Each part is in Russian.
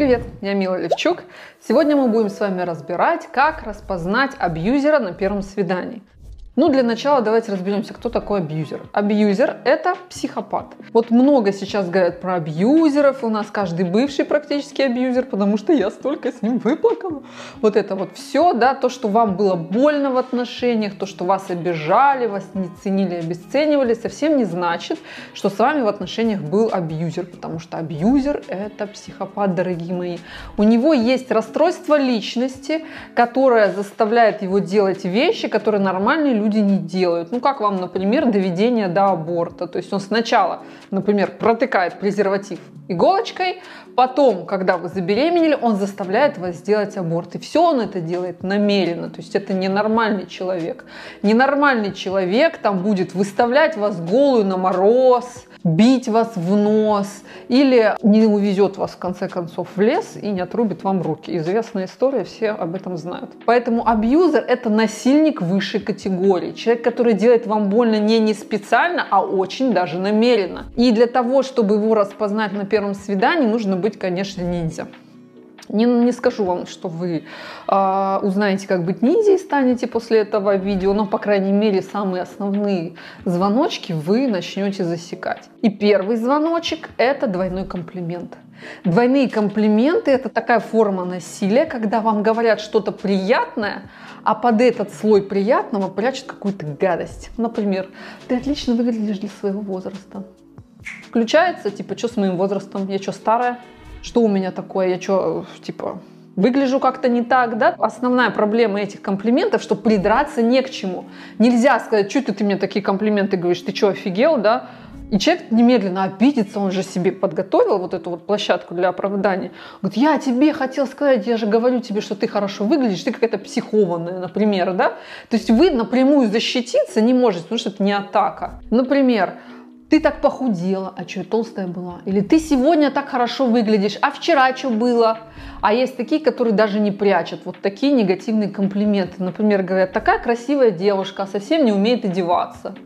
Привет, я Мила Левчук. Сегодня мы будем с вами разбирать, как распознать абьюзера на первом свидании. Ну, для начала давайте разберемся, кто такой абьюзер. Абьюзер – это психопат. Вот много сейчас говорят про абьюзеров, у нас каждый бывший практически абьюзер, потому что я столько с ним выплакала. Вот это вот все, да, то, что вам было больно в отношениях, то, что вас обижали, вас не ценили, обесценивали, совсем не значит, что с вами в отношениях был абьюзер, потому что абьюзер – это психопат, дорогие мои. У него есть расстройство личности, которое заставляет его делать вещи, которые нормальные люди люди не делают. Ну, как вам, например, доведение до аборта. То есть он сначала, например, протыкает презерватив иголочкой, потом, когда вы забеременели, он заставляет вас сделать аборт. И все он это делает намеренно. То есть это ненормальный человек. Ненормальный человек там будет выставлять вас голую на мороз, бить вас в нос или не увезет вас в конце концов в лес и не отрубит вам руки. Известная история, все об этом знают. Поэтому абьюзер – это насильник высшей категории. Человек, который делает вам больно не не специально, а очень даже намеренно. И для того, чтобы его распознать на первом свидании, нужно быть, конечно, ниндзя. Не, не скажу вам, что вы э, узнаете, как быть ниндзей, станете после этого видео, но, по крайней мере, самые основные звоночки вы начнете засекать. И первый звоночек – это двойной комплимент. Двойные комплименты – это такая форма насилия, когда вам говорят что-то приятное, а под этот слой приятного прячут какую-то гадость. Например, ты отлично выглядишь для своего возраста. Включается, типа, что с моим возрастом? Я что, старая? Что у меня такое, я что, типа, выгляжу как-то не так, да? Основная проблема этих комплиментов, что придраться не к чему. Нельзя сказать, что ты, ты мне такие комплименты говоришь, ты что, офигел, да? И человек немедленно обидится, он же себе подготовил вот эту вот площадку для оправдания. Говорит, я тебе хотел сказать, я же говорю тебе, что ты хорошо выглядишь, ты какая-то психованная, например, да? То есть вы напрямую защититься не можете, потому что это не атака. Например, ты так похудела, а что, толстая была? Или ты сегодня так хорошо выглядишь, а вчера что было? А есть такие, которые даже не прячут. Вот такие негативные комплименты. Например, говорят, такая красивая девушка, а совсем не умеет одеваться.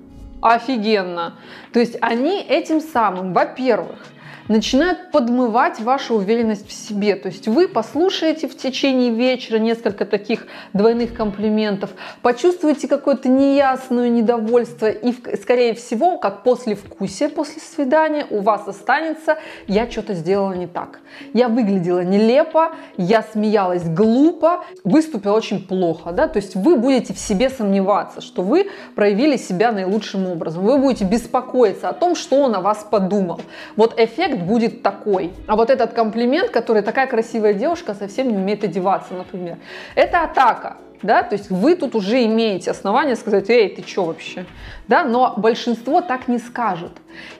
Офигенно. То есть они этим самым, во-первых, начинают подмывать вашу уверенность в себе. То есть вы послушаете в течение вечера несколько таких двойных комплиментов, почувствуете какое-то неясное недовольство и, скорее всего, как после вкусия, после свидания у вас останется «я что-то сделала не так». Я выглядела нелепо, я смеялась глупо, выступила очень плохо. Да? То есть вы будете в себе сомневаться, что вы проявили себя наилучшим образом. Вы будете беспокоиться о том, что он о вас подумал. Вот эффект эффект будет такой. А вот этот комплимент, который такая красивая девушка совсем не умеет одеваться, например, это атака. Да, то есть вы тут уже имеете основания сказать, эй, ты что вообще? Да, но большинство так не скажет.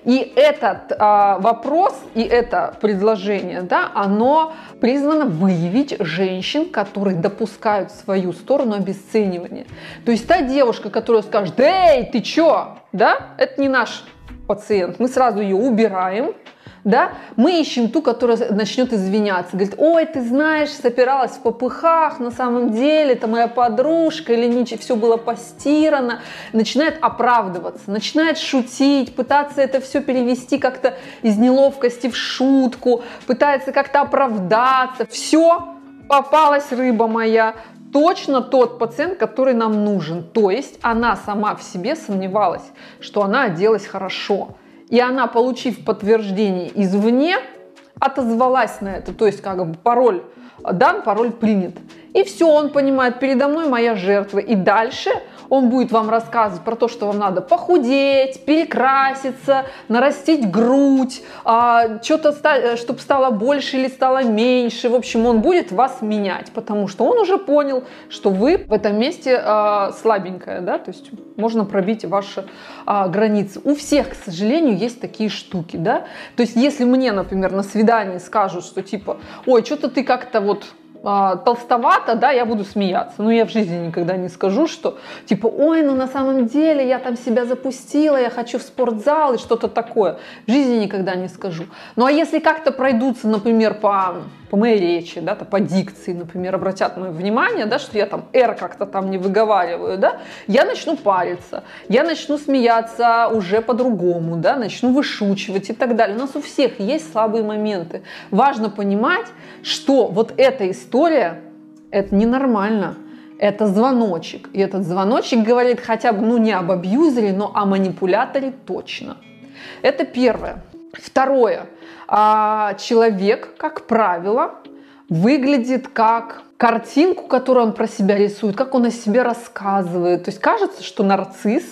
И этот а, вопрос и это предложение, да, оно призвано выявить женщин, которые допускают в свою сторону обесценивания. То есть та девушка, которая скажет, эй, ты что, да, это не наш пациент, мы сразу ее убираем, да, мы ищем ту, которая начнет извиняться, говорит, ой, ты знаешь, сопиралась в попыхах, на самом деле это моя подружка, или ничего, все было постирано, начинает оправдываться, начинает шутить, пытаться это все перевести как-то из неловкости в шутку, пытается как-то оправдаться, все, попалась рыба моя, точно тот пациент, который нам нужен. То есть она сама в себе сомневалась, что она оделась хорошо и она, получив подтверждение извне, отозвалась на это, то есть как бы пароль дан, пароль принят. И все, он понимает, передо мной моя жертва. И дальше он будет вам рассказывать про то, что вам надо похудеть, перекраситься, нарастить грудь, а, что-то, э, чтобы стало больше или стало меньше. В общем, он будет вас менять, потому что он уже понял, что вы в этом месте а, слабенькая, да, то есть можно пробить ваши а, границы. У всех, к сожалению, есть такие штуки, да. То есть, если мне, например, на свидании скажут, что типа, ой, что-то ты как-то вот а, толстовато, да, я буду смеяться. Но я в жизни никогда не скажу, что типа, ой, ну на самом деле я там себя запустила, я хочу в спортзал и что-то такое. В жизни никогда не скажу. Ну а если как-то пройдутся, например, по, по моей речи, да, то по дикции, например, обратят мое внимание, да, что я там «р» как-то там не выговариваю, да, я начну париться, я начну смеяться уже по-другому, да, начну вышучивать и так далее. У нас у всех есть слабые моменты. Важно понимать, что вот эта история, это ненормально это звоночек. И этот звоночек говорит хотя бы, ну, не об абьюзере, но о манипуляторе точно. Это первое. Второе. А, человек, как правило, выглядит как картинку, которую он про себя рисует, как он о себе рассказывает. То есть кажется, что нарцисс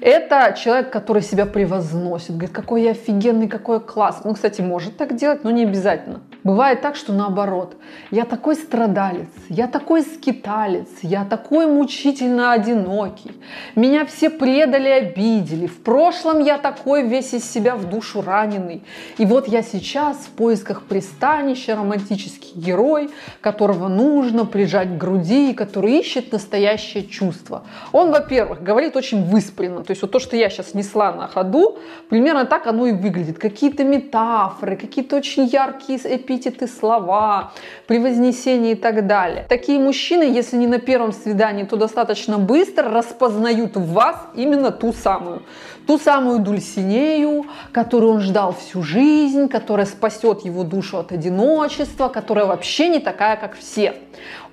это человек, который себя превозносит, говорит, какой я офигенный, какой я классный. Ну, кстати, может так делать, но не обязательно. Бывает так, что наоборот. Я такой страдалец, я такой скиталец, я такой мучительно одинокий. Меня все предали, обидели. В прошлом я такой весь из себя в душу раненый. И вот я сейчас в поисках пристанища, романтический герой, которого нужно прижать к груди, который ищет настоящее чувство. Он, во-первых, говорит очень выспренно. То есть вот то, что я сейчас несла на ходу, примерно так оно и выглядит. Какие-то метафоры, какие-то очень яркие эпитеты, слова, превознесения и так далее. Такие мужчины, если не на первом свидании, то достаточно быстро распознают в вас именно ту самую. Ту самую Дульсинею, которую он ждал всю жизнь, которая спасет его душу от одиночества, которая вообще не такая, как все.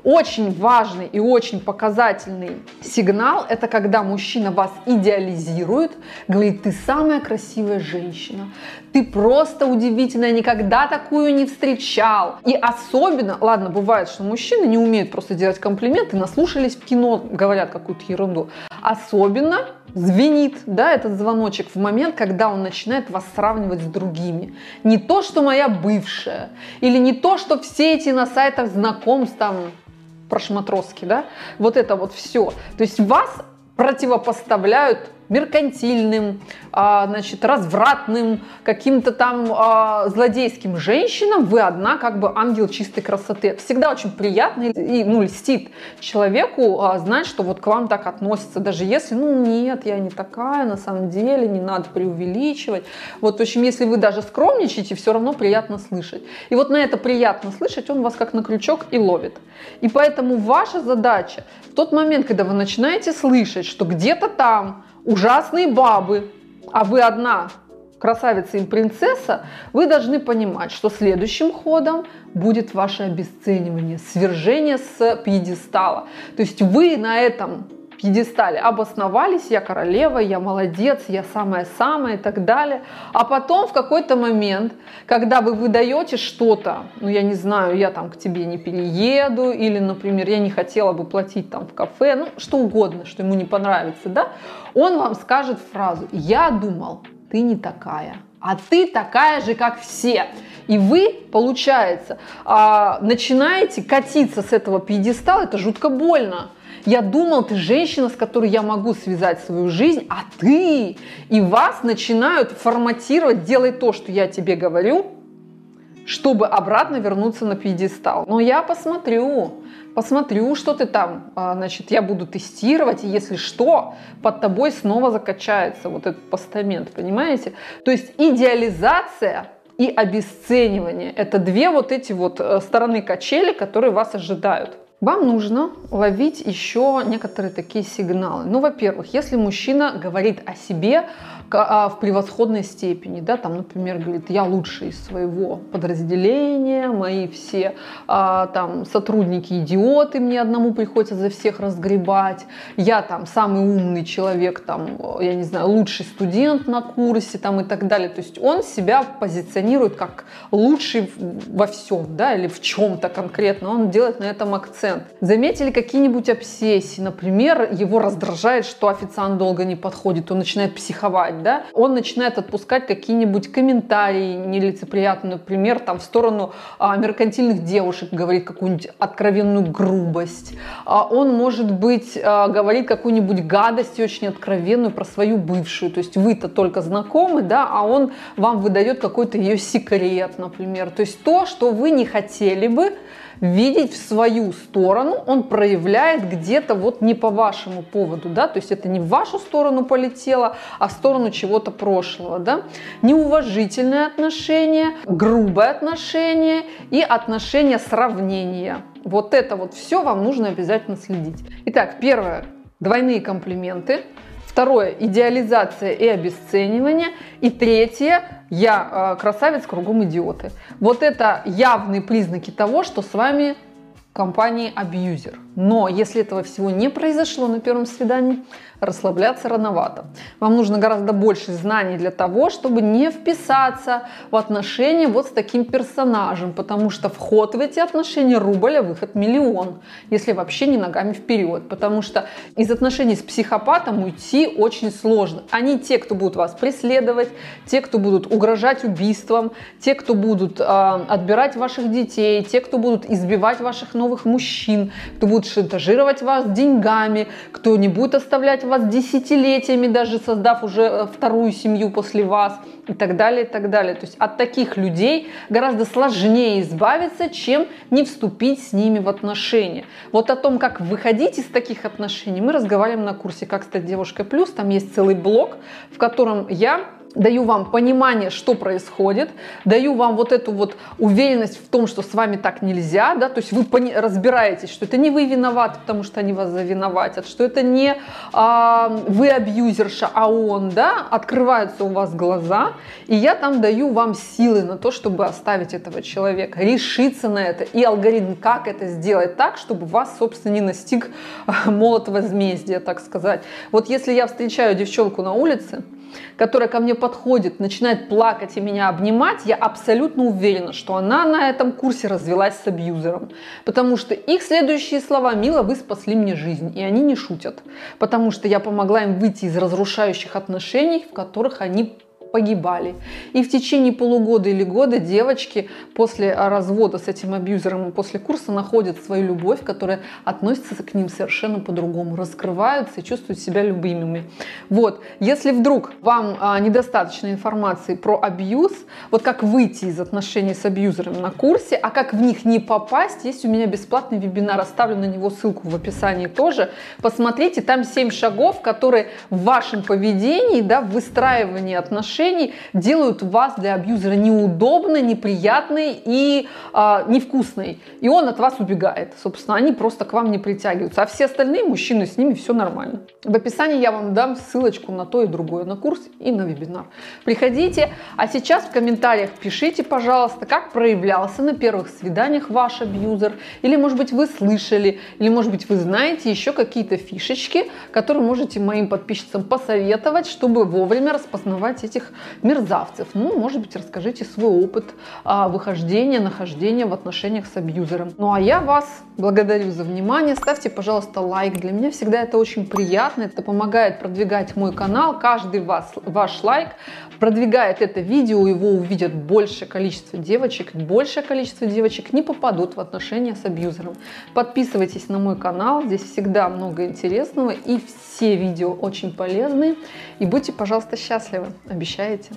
Очень важный и очень показательный сигнал – это когда мужчина вас идеализирует, говорит, ты самая красивая женщина, ты просто удивительная, никогда такую не встречал. И особенно, ладно, бывает, что мужчины не умеют просто делать комплименты, наслушались в кино, говорят какую-то ерунду. Особенно звенит, да, этот звоночек в момент, когда он начинает вас сравнивать с другими. Не то, что моя бывшая, или не то, что все эти на сайтах знакомств там прошматроски, да, вот это вот все. То есть вас противопоставляют меркантильным, а, значит, развратным, каким-то там а, злодейским женщинам, вы одна как бы ангел чистой красоты. Всегда очень приятно и ну, льстит человеку а, знать, что вот к вам так относятся, даже если, ну нет, я не такая, на самом деле, не надо преувеличивать. Вот, в общем, если вы даже скромничаете, все равно приятно слышать. И вот на это приятно слышать, он вас как на крючок и ловит. И поэтому ваша задача в тот момент, когда вы начинаете слышать, что где-то там ужасные бабы, а вы одна красавица и принцесса, вы должны понимать, что следующим ходом будет ваше обесценивание, свержение с пьедестала. То есть вы на этом пьедестале обосновались, я королева, я молодец, я самая-самая и так далее. А потом в какой-то момент, когда вы выдаете что-то, ну я не знаю, я там к тебе не перееду, или, например, я не хотела бы платить там в кафе, ну что угодно, что ему не понравится, да, он вам скажет фразу «Я думал, ты не такая, а ты такая же, как все». И вы, получается, а, начинаете катиться с этого пьедестала, это жутко больно. Я думал, ты женщина, с которой я могу связать свою жизнь, а ты. И вас начинают форматировать, делай то, что я тебе говорю, чтобы обратно вернуться на пьедестал. Но я посмотрю, посмотрю, что ты там, а, значит, я буду тестировать, и если что, под тобой снова закачается вот этот постамент, понимаете? То есть идеализация и обесценивание – это две вот эти вот э, стороны качели, которые вас ожидают. Вам нужно ловить еще некоторые такие сигналы. Ну, во-первых, если мужчина говорит о себе, в превосходной степени, да, там, например, говорит, я лучший из своего подразделения, мои все а, там сотрудники идиоты, мне одному приходится за всех разгребать, я там самый умный человек, там, я не знаю, лучший студент на курсе, там и так далее, то есть он себя позиционирует как лучший во всем, да, или в чем-то конкретно, он делает на этом акцент. Заметили какие-нибудь обсессии, например, его раздражает, что официант долго не подходит, он начинает психовать, делать, да, он начинает отпускать какие-нибудь комментарии нелицеприятные, например, там в сторону а, меркантильных девушек говорит какую-нибудь откровенную грубость, а, он, может быть, а, говорит какую-нибудь гадость очень откровенную про свою бывшую, то есть вы-то только знакомы, да, а он вам выдает какой-то ее секрет, например, то есть то, что вы не хотели бы видеть в свою сторону, он проявляет где-то вот не по вашему поводу, да, то есть это не в вашу сторону полетело, а в сторону чего-то прошлого, да. Неуважительное отношение, грубое отношение и отношение сравнения. Вот это вот все вам нужно обязательно следить. Итак, первое, двойные комплименты. Второе – идеализация и обесценивание. И третье – я э, красавец, кругом идиоты. Вот это явные признаки того, что с вами компании абьюзер. Но если этого всего не произошло на первом свидании, расслабляться рановато. Вам нужно гораздо больше знаний для того, чтобы не вписаться в отношения вот с таким персонажем, потому что вход в эти отношения рубль, а выход миллион, если вообще не ногами вперед, потому что из отношений с психопатом уйти очень сложно. Они те, кто будут вас преследовать, те, кто будут угрожать убийством, те, кто будут э, отбирать ваших детей, те, кто будут избивать ваших новых мужчин, кто будут шантажировать вас деньгами, кто не будет оставлять вас десятилетиями, даже создав уже э, вторую семью после вас и так далее, и так далее. То есть от таких людей гораздо сложнее избавиться, чем не вступить с ними в отношения. Вот о том, как выходить из таких отношений, мы разговариваем на курсе «Как стать девушкой плюс». Там есть целый блок, в котором я даю вам понимание, что происходит, даю вам вот эту вот уверенность в том, что с вами так нельзя, да, то есть вы разбираетесь, что это не вы виноваты, потому что они вас завиноватят, что это не а, вы абьюзерша, а он, да, открываются у вас глаза, и я там даю вам силы на то, чтобы оставить этого человека, решиться на это, и алгоритм, как это сделать так, чтобы вас, собственно, не настиг молот возмездия, так сказать. Вот если я встречаю девчонку на улице, которая ко мне подходит, начинает плакать и меня обнимать, я абсолютно уверена, что она на этом курсе развелась с абьюзером. Потому что их следующие слова «Мила, вы спасли мне жизнь». И они не шутят. Потому что я помогла им выйти из разрушающих отношений, в которых они погибали. И в течение полугода или года девочки после развода с этим абьюзером после курса находят свою любовь, которая относится к ним совершенно по-другому, раскрываются и чувствуют себя любимыми. Вот, если вдруг вам а, недостаточно информации про абьюз, вот как выйти из отношений с абьюзером на курсе, а как в них не попасть, есть у меня бесплатный вебинар, оставлю на него ссылку в описании тоже. Посмотрите, там 7 шагов, которые в вашем поведении, да, в выстраивании отношений отношений делают вас для абьюзера неудобной, неприятной и э, невкусной. И он от вас убегает. Собственно, они просто к вам не притягиваются. А все остальные мужчины, с ними все нормально. В описании я вам дам ссылочку на то и другое, на курс и на вебинар. Приходите. А сейчас в комментариях пишите, пожалуйста, как проявлялся на первых свиданиях ваш абьюзер. Или, может быть, вы слышали, или, может быть, вы знаете еще какие-то фишечки, которые можете моим подписчикам посоветовать, чтобы вовремя распознавать этих этих мерзавцев. Ну, может быть, расскажите свой опыт а, выхождения, нахождения в отношениях с абьюзером. Ну, а я вас благодарю за внимание. Ставьте, пожалуйста, лайк. Для меня всегда это очень приятно. Это помогает продвигать мой канал. Каждый вас, ваш лайк продвигает это видео, его увидят большее количество девочек. Большее количество девочек не попадут в отношения с абьюзером. Подписывайтесь на мой канал. Здесь всегда много интересного. И все видео очень полезные. И будьте, пожалуйста, счастливы посещаете.